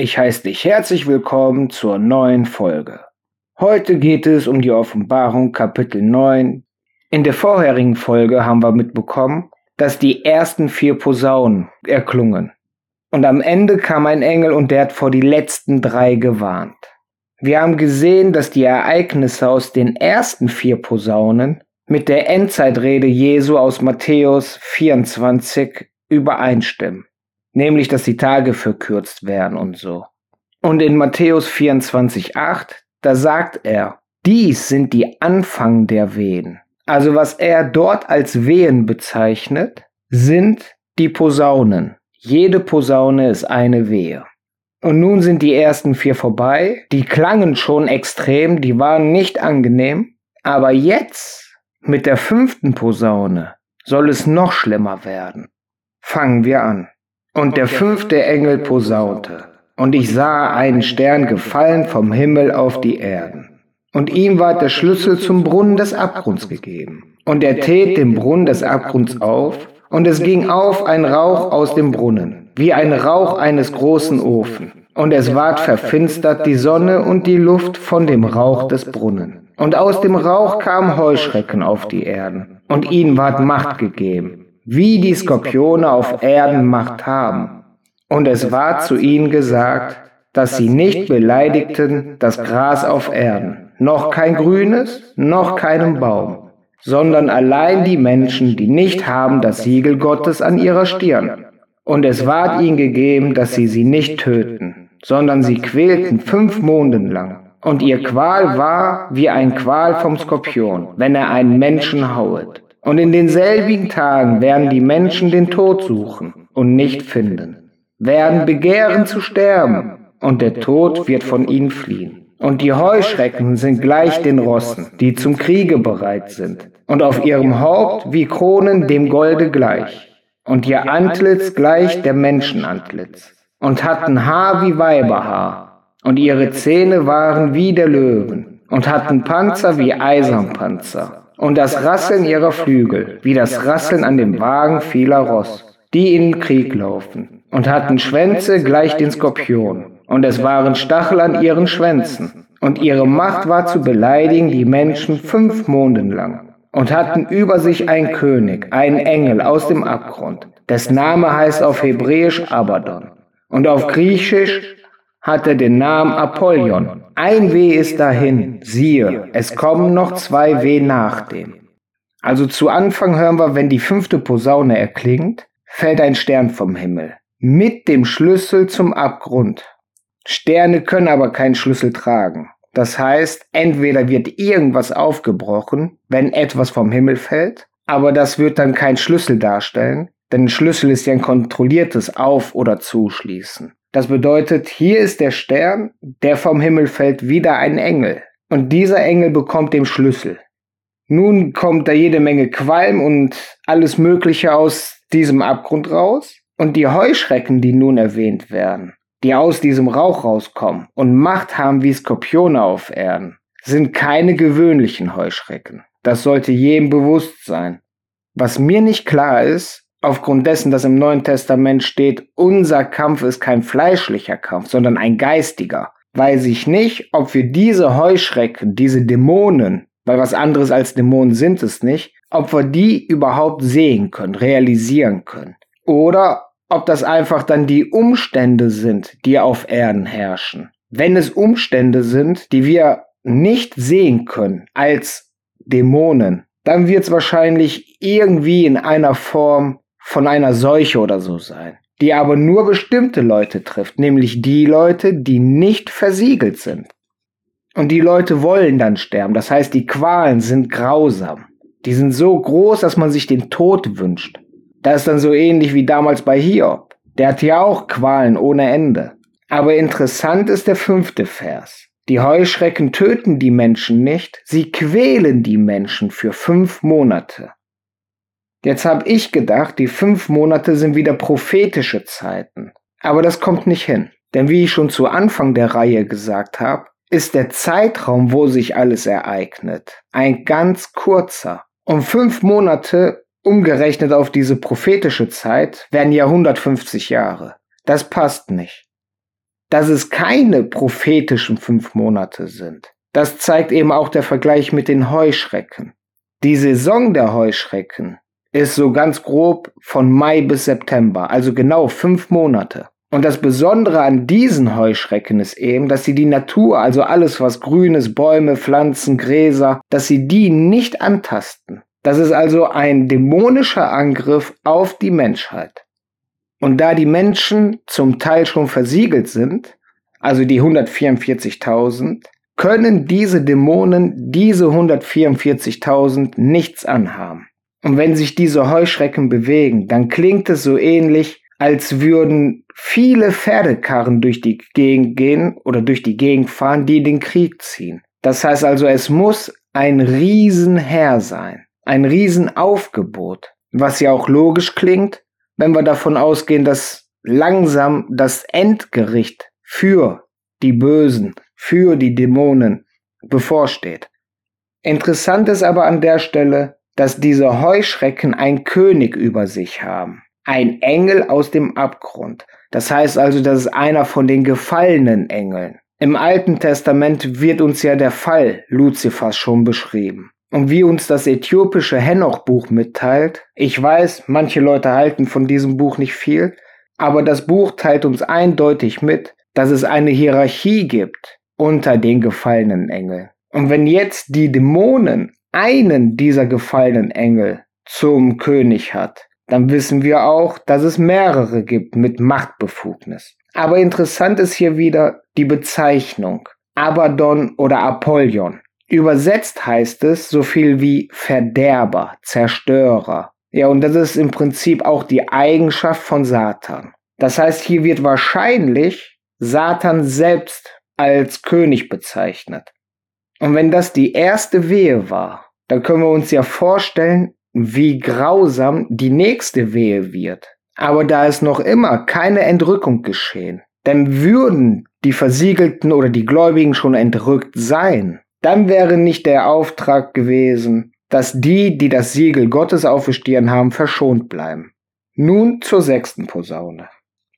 Ich heiße dich herzlich willkommen zur neuen Folge. Heute geht es um die Offenbarung Kapitel 9. In der vorherigen Folge haben wir mitbekommen, dass die ersten vier Posaunen erklungen. Und am Ende kam ein Engel und der hat vor die letzten drei gewarnt. Wir haben gesehen, dass die Ereignisse aus den ersten vier Posaunen mit der Endzeitrede Jesu aus Matthäus 24 übereinstimmen nämlich dass die Tage verkürzt werden und so. Und in Matthäus 24,8, da sagt er, dies sind die Anfang der Wehen. Also was er dort als Wehen bezeichnet, sind die Posaunen. Jede Posaune ist eine Wehe. Und nun sind die ersten vier vorbei. Die klangen schon extrem, die waren nicht angenehm. Aber jetzt, mit der fünften Posaune, soll es noch schlimmer werden. Fangen wir an. Und der fünfte Engel posaunte, und ich sah einen Stern gefallen vom Himmel auf die Erden. Und ihm ward der Schlüssel zum Brunnen des Abgrunds gegeben. Und er tät den Brunnen des Abgrunds auf, und es ging auf ein Rauch aus dem Brunnen, wie ein Rauch eines großen Ofen. Und es ward verfinstert die Sonne und die Luft von dem Rauch des Brunnen. Und aus dem Rauch kamen Heuschrecken auf die Erden, und ihnen ward Macht gegeben, wie die Skorpione auf Erden Macht haben. Und es war zu ihnen gesagt, dass sie nicht beleidigten das Gras auf Erden, noch kein grünes, noch keinen Baum, sondern allein die Menschen, die nicht haben das Siegel Gottes an ihrer Stirn. Und es ward ihnen gegeben, dass sie sie nicht töten, sondern sie quälten fünf Monden lang. Und ihr Qual war wie ein Qual vom Skorpion, wenn er einen Menschen hauet. Und in denselbigen Tagen werden die Menschen den Tod suchen und nicht finden, werden begehren zu sterben, und der Tod wird von ihnen fliehen. Und die Heuschrecken sind gleich den Rossen, die zum Kriege bereit sind, und auf ihrem Haupt wie Kronen dem Golde gleich, und ihr Antlitz gleich der Menschenantlitz, und hatten Haar wie Weiberhaar, und ihre Zähne waren wie der Löwen, und hatten Panzer wie Eisernpanzer und das Rasseln ihrer Flügel, wie das Rasseln an dem Wagen vieler Ross, die in den Krieg laufen, und hatten Schwänze gleich den Skorpion, und es waren Stachel an ihren Schwänzen, und ihre Macht war zu beleidigen die Menschen fünf Monden lang, und hatten über sich einen König, einen Engel aus dem Abgrund, des Name heißt auf Hebräisch Abaddon, und auf Griechisch hat er den Namen Apollyon. Ein Weh ist dahin, siehe, es kommen noch zwei Weh nach dem. Also zu Anfang hören wir, wenn die fünfte Posaune erklingt, fällt ein Stern vom Himmel. Mit dem Schlüssel zum Abgrund. Sterne können aber keinen Schlüssel tragen. Das heißt, entweder wird irgendwas aufgebrochen, wenn etwas vom Himmel fällt, aber das wird dann kein Schlüssel darstellen, denn ein Schlüssel ist ja ein kontrolliertes Auf- oder Zuschließen. Das bedeutet, hier ist der Stern, der vom Himmel fällt, wieder ein Engel. Und dieser Engel bekommt den Schlüssel. Nun kommt da jede Menge Qualm und alles Mögliche aus diesem Abgrund raus. Und die Heuschrecken, die nun erwähnt werden, die aus diesem Rauch rauskommen und Macht haben wie Skorpione auf Erden, sind keine gewöhnlichen Heuschrecken. Das sollte jedem bewusst sein. Was mir nicht klar ist, aufgrund dessen, dass im Neuen Testament steht, unser Kampf ist kein fleischlicher Kampf, sondern ein geistiger, weiß ich nicht, ob wir diese Heuschrecken, diese Dämonen, weil was anderes als Dämonen sind es nicht, ob wir die überhaupt sehen können, realisieren können. Oder ob das einfach dann die Umstände sind, die auf Erden herrschen. Wenn es Umstände sind, die wir nicht sehen können als Dämonen, dann wird es wahrscheinlich irgendwie in einer Form von einer Seuche oder so sein, die aber nur bestimmte Leute trifft, nämlich die Leute, die nicht versiegelt sind. Und die Leute wollen dann sterben, das heißt, die Qualen sind grausam. Die sind so groß, dass man sich den Tod wünscht. Das ist dann so ähnlich wie damals bei Hiob. Der hat ja auch Qualen ohne Ende. Aber interessant ist der fünfte Vers. Die Heuschrecken töten die Menschen nicht, sie quälen die Menschen für fünf Monate. Jetzt habe ich gedacht, die fünf Monate sind wieder prophetische Zeiten. Aber das kommt nicht hin. Denn wie ich schon zu Anfang der Reihe gesagt habe, ist der Zeitraum, wo sich alles ereignet, ein ganz kurzer. Und fünf Monate, umgerechnet auf diese prophetische Zeit, wären ja 150 Jahre. Das passt nicht. dass es keine prophetischen fünf Monate sind. Das zeigt eben auch der Vergleich mit den Heuschrecken. Die Saison der Heuschrecken ist so ganz grob von Mai bis September, also genau fünf Monate. Und das Besondere an diesen Heuschrecken ist eben, dass sie die Natur, also alles was grünes, Bäume, Pflanzen, Gräser, dass sie die nicht antasten. Das ist also ein dämonischer Angriff auf die Menschheit. Und da die Menschen zum Teil schon versiegelt sind, also die 144.000, können diese Dämonen diese 144.000 nichts anhaben. Und wenn sich diese Heuschrecken bewegen, dann klingt es so ähnlich, als würden viele Pferdekarren durch die Gegend gehen oder durch die Gegend fahren, die den Krieg ziehen. Das heißt also, es muss ein Riesenheer sein, ein Riesenaufgebot, was ja auch logisch klingt, wenn wir davon ausgehen, dass langsam das Endgericht für die Bösen, für die Dämonen bevorsteht. Interessant ist aber an der Stelle, dass diese Heuschrecken ein König über sich haben. Ein Engel aus dem Abgrund. Das heißt also, das ist einer von den gefallenen Engeln. Im Alten Testament wird uns ja der Fall Luzifers schon beschrieben. Und wie uns das äthiopische Henoch-Buch mitteilt, ich weiß, manche Leute halten von diesem Buch nicht viel, aber das Buch teilt uns eindeutig mit, dass es eine Hierarchie gibt unter den gefallenen Engeln. Und wenn jetzt die Dämonen einen dieser gefallenen Engel zum König hat, dann wissen wir auch, dass es mehrere gibt mit Machtbefugnis. Aber interessant ist hier wieder die Bezeichnung Abaddon oder Apollyon. Übersetzt heißt es so viel wie Verderber, Zerstörer. Ja, und das ist im Prinzip auch die Eigenschaft von Satan. Das heißt, hier wird wahrscheinlich Satan selbst als König bezeichnet. Und wenn das die erste Wehe war, dann können wir uns ja vorstellen, wie grausam die nächste Wehe wird. Aber da ist noch immer keine Entrückung geschehen, denn würden die Versiegelten oder die Gläubigen schon entrückt sein, dann wäre nicht der Auftrag gewesen, dass die, die das Siegel Gottes auf haben, verschont bleiben. Nun zur sechsten Posaune.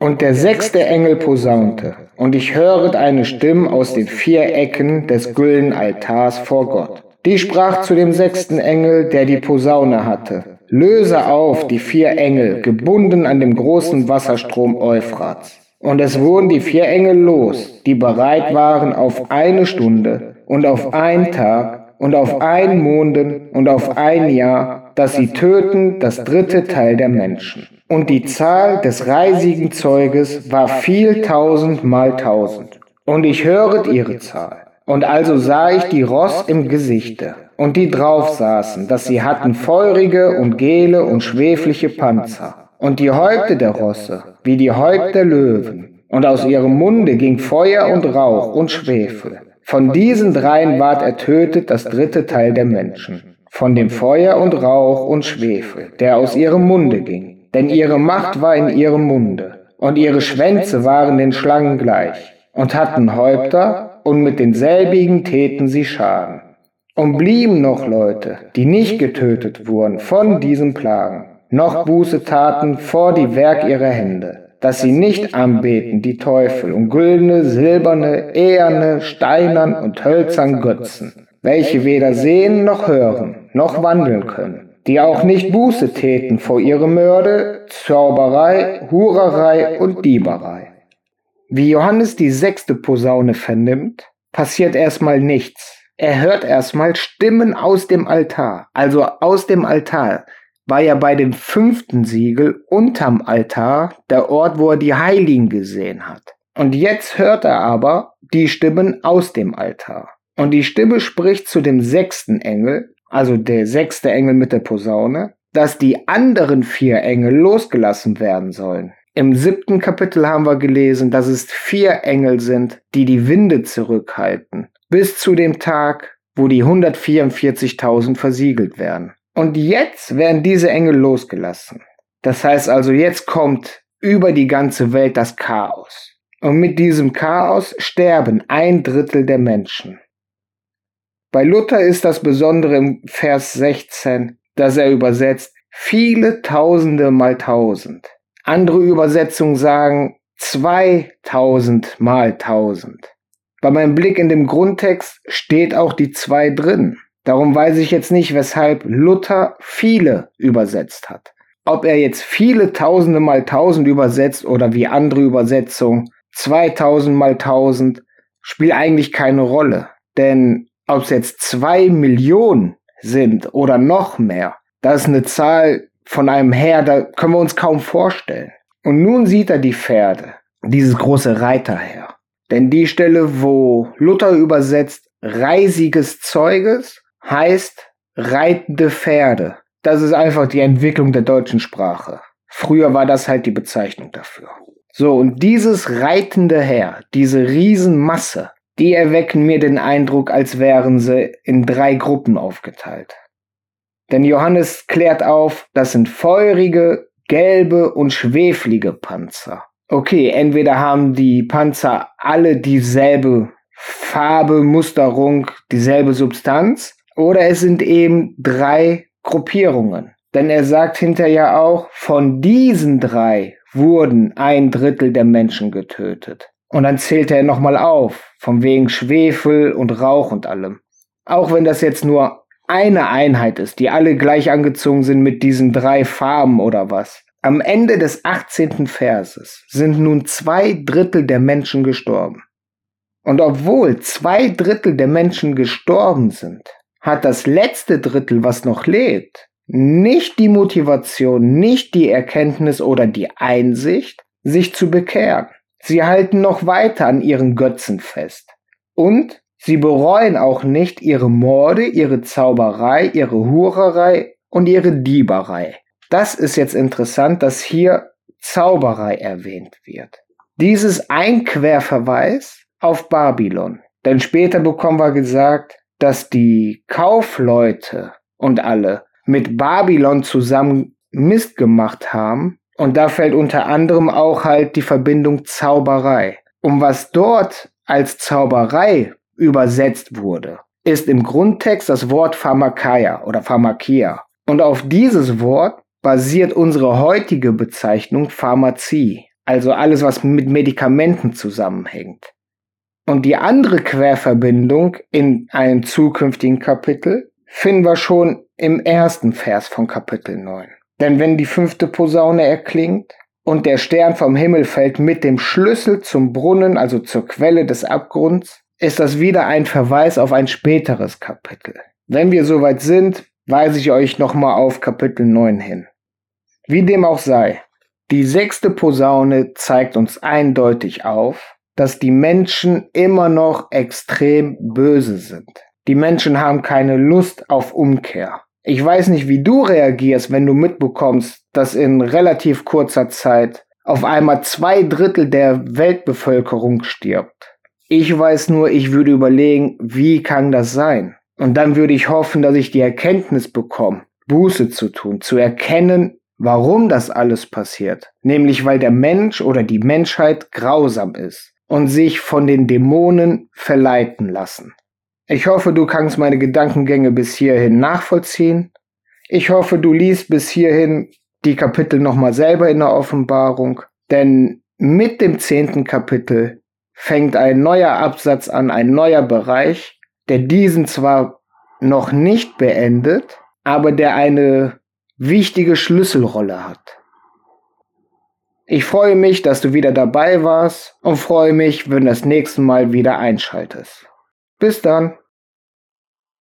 Und der sechste Engel posaunte, und ich höret eine Stimme aus den vier Ecken des güldenen Altars vor Gott. Die sprach zu dem sechsten Engel, der die Posaune hatte. Löse auf die vier Engel, gebunden an dem großen Wasserstrom Euphrats. Und es wurden die vier Engel los, die bereit waren auf eine Stunde und auf einen Tag und auf einen Monden und auf ein Jahr, dass sie töten das dritte Teil der Menschen. Und die Zahl des reisigen Zeuges war viel tausend mal tausend. Und ich höret ihre Zahl. Und also sah ich die Ross im Gesichte und die drauf saßen, dass sie hatten feurige und gele und schwefliche Panzer. Und die Häupte der Rosse, wie die Häupte der Löwen. Und aus ihrem Munde ging Feuer und Rauch und Schwefel. Von diesen dreien ward ertötet das dritte Teil der Menschen. Von dem Feuer und Rauch und Schwefel, der aus ihrem Munde ging. Denn ihre Macht war in ihrem Munde. Und ihre Schwänze waren den Schlangen gleich. Und hatten Häupter und mit denselbigen täten sie Schaden. Und blieben noch Leute, die nicht getötet wurden von diesen Plagen, noch Buße taten vor die Werk ihrer Hände, dass sie nicht anbeten die Teufel und güldene, silberne, eherne, steinern und hölzern Götzen, welche weder sehen noch hören, noch wandeln können, die auch nicht Buße täten vor ihre Mörde, Zauberei, Hurerei und Dieberei wie Johannes die sechste Posaune vernimmt, passiert erstmal nichts. Er hört erstmal Stimmen aus dem Altar. Also aus dem Altar war ja bei dem fünften Siegel unterm Altar der Ort, wo er die Heiligen gesehen hat. Und jetzt hört er aber die Stimmen aus dem Altar. Und die Stimme spricht zu dem sechsten Engel, also der sechste Engel mit der Posaune, dass die anderen vier Engel losgelassen werden sollen. Im siebten Kapitel haben wir gelesen, dass es vier Engel sind, die die Winde zurückhalten, bis zu dem Tag, wo die 144.000 versiegelt werden. Und jetzt werden diese Engel losgelassen. Das heißt also, jetzt kommt über die ganze Welt das Chaos. Und mit diesem Chaos sterben ein Drittel der Menschen. Bei Luther ist das Besondere im Vers 16, dass er übersetzt viele Tausende mal Tausend. Andere Übersetzungen sagen 2000 mal 1000. Bei meinem Blick in dem Grundtext steht auch die 2 drin. Darum weiß ich jetzt nicht, weshalb Luther viele übersetzt hat. Ob er jetzt viele Tausende mal Tausend übersetzt oder wie andere Übersetzungen 2000 mal 1000, spielt eigentlich keine Rolle. Denn ob es jetzt zwei Millionen sind oder noch mehr, das ist eine Zahl von einem Herr, da können wir uns kaum vorstellen. Und nun sieht er die Pferde, dieses große Reiterheer. Denn die Stelle, wo Luther übersetzt reisiges Zeuges, heißt reitende Pferde. Das ist einfach die Entwicklung der deutschen Sprache. Früher war das halt die Bezeichnung dafür. So, und dieses reitende Heer, diese Riesenmasse, die erwecken mir den Eindruck, als wären sie in drei Gruppen aufgeteilt. Denn Johannes klärt auf, das sind feurige, gelbe und schweflige Panzer. Okay, entweder haben die Panzer alle dieselbe Farbe, Musterung, dieselbe Substanz, oder es sind eben drei Gruppierungen. Denn er sagt hinterher auch, von diesen drei wurden ein Drittel der Menschen getötet. Und dann zählt er nochmal auf, von wegen Schwefel und Rauch und allem. Auch wenn das jetzt nur eine Einheit ist, die alle gleich angezogen sind mit diesen drei Farben oder was. Am Ende des 18. Verses sind nun zwei Drittel der Menschen gestorben. Und obwohl zwei Drittel der Menschen gestorben sind, hat das letzte Drittel, was noch lebt, nicht die Motivation, nicht die Erkenntnis oder die Einsicht, sich zu bekehren. Sie halten noch weiter an ihren Götzen fest. Und sie bereuen auch nicht ihre Morde, ihre Zauberei, ihre Hurerei und ihre Dieberei. Das ist jetzt interessant, dass hier Zauberei erwähnt wird. Dieses ein Querverweis auf Babylon. Denn später bekommen wir gesagt, dass die Kaufleute und alle mit Babylon zusammen Mist gemacht haben. Und da fällt unter anderem auch halt die Verbindung Zauberei. Um was dort als Zauberei übersetzt wurde, ist im Grundtext das Wort Pharmakeia oder Pharmakia. Und auf dieses Wort basiert unsere heutige Bezeichnung Pharmazie, also alles, was mit Medikamenten zusammenhängt. Und die andere Querverbindung in einem zukünftigen Kapitel finden wir schon im ersten Vers von Kapitel 9. Denn wenn die fünfte Posaune erklingt und der Stern vom Himmel fällt mit dem Schlüssel zum Brunnen, also zur Quelle des Abgrunds, ist das wieder ein Verweis auf ein späteres Kapitel. Wenn wir soweit sind, weise ich euch nochmal auf Kapitel 9 hin. Wie dem auch sei, die sechste Posaune zeigt uns eindeutig auf, dass die Menschen immer noch extrem böse sind. Die Menschen haben keine Lust auf Umkehr. Ich weiß nicht, wie du reagierst, wenn du mitbekommst, dass in relativ kurzer Zeit auf einmal zwei Drittel der Weltbevölkerung stirbt. Ich weiß nur, ich würde überlegen, wie kann das sein? Und dann würde ich hoffen, dass ich die Erkenntnis bekomme, Buße zu tun, zu erkennen, warum das alles passiert. Nämlich weil der Mensch oder die Menschheit grausam ist und sich von den Dämonen verleiten lassen. Ich hoffe, du kannst meine Gedankengänge bis hierhin nachvollziehen. Ich hoffe, du liest bis hierhin die Kapitel nochmal selber in der Offenbarung, denn mit dem zehnten Kapitel fängt ein neuer Absatz an, ein neuer Bereich, der diesen zwar noch nicht beendet, aber der eine wichtige Schlüsselrolle hat. Ich freue mich, dass du wieder dabei warst und freue mich, wenn du das nächste Mal wieder einschaltest. Bis dann.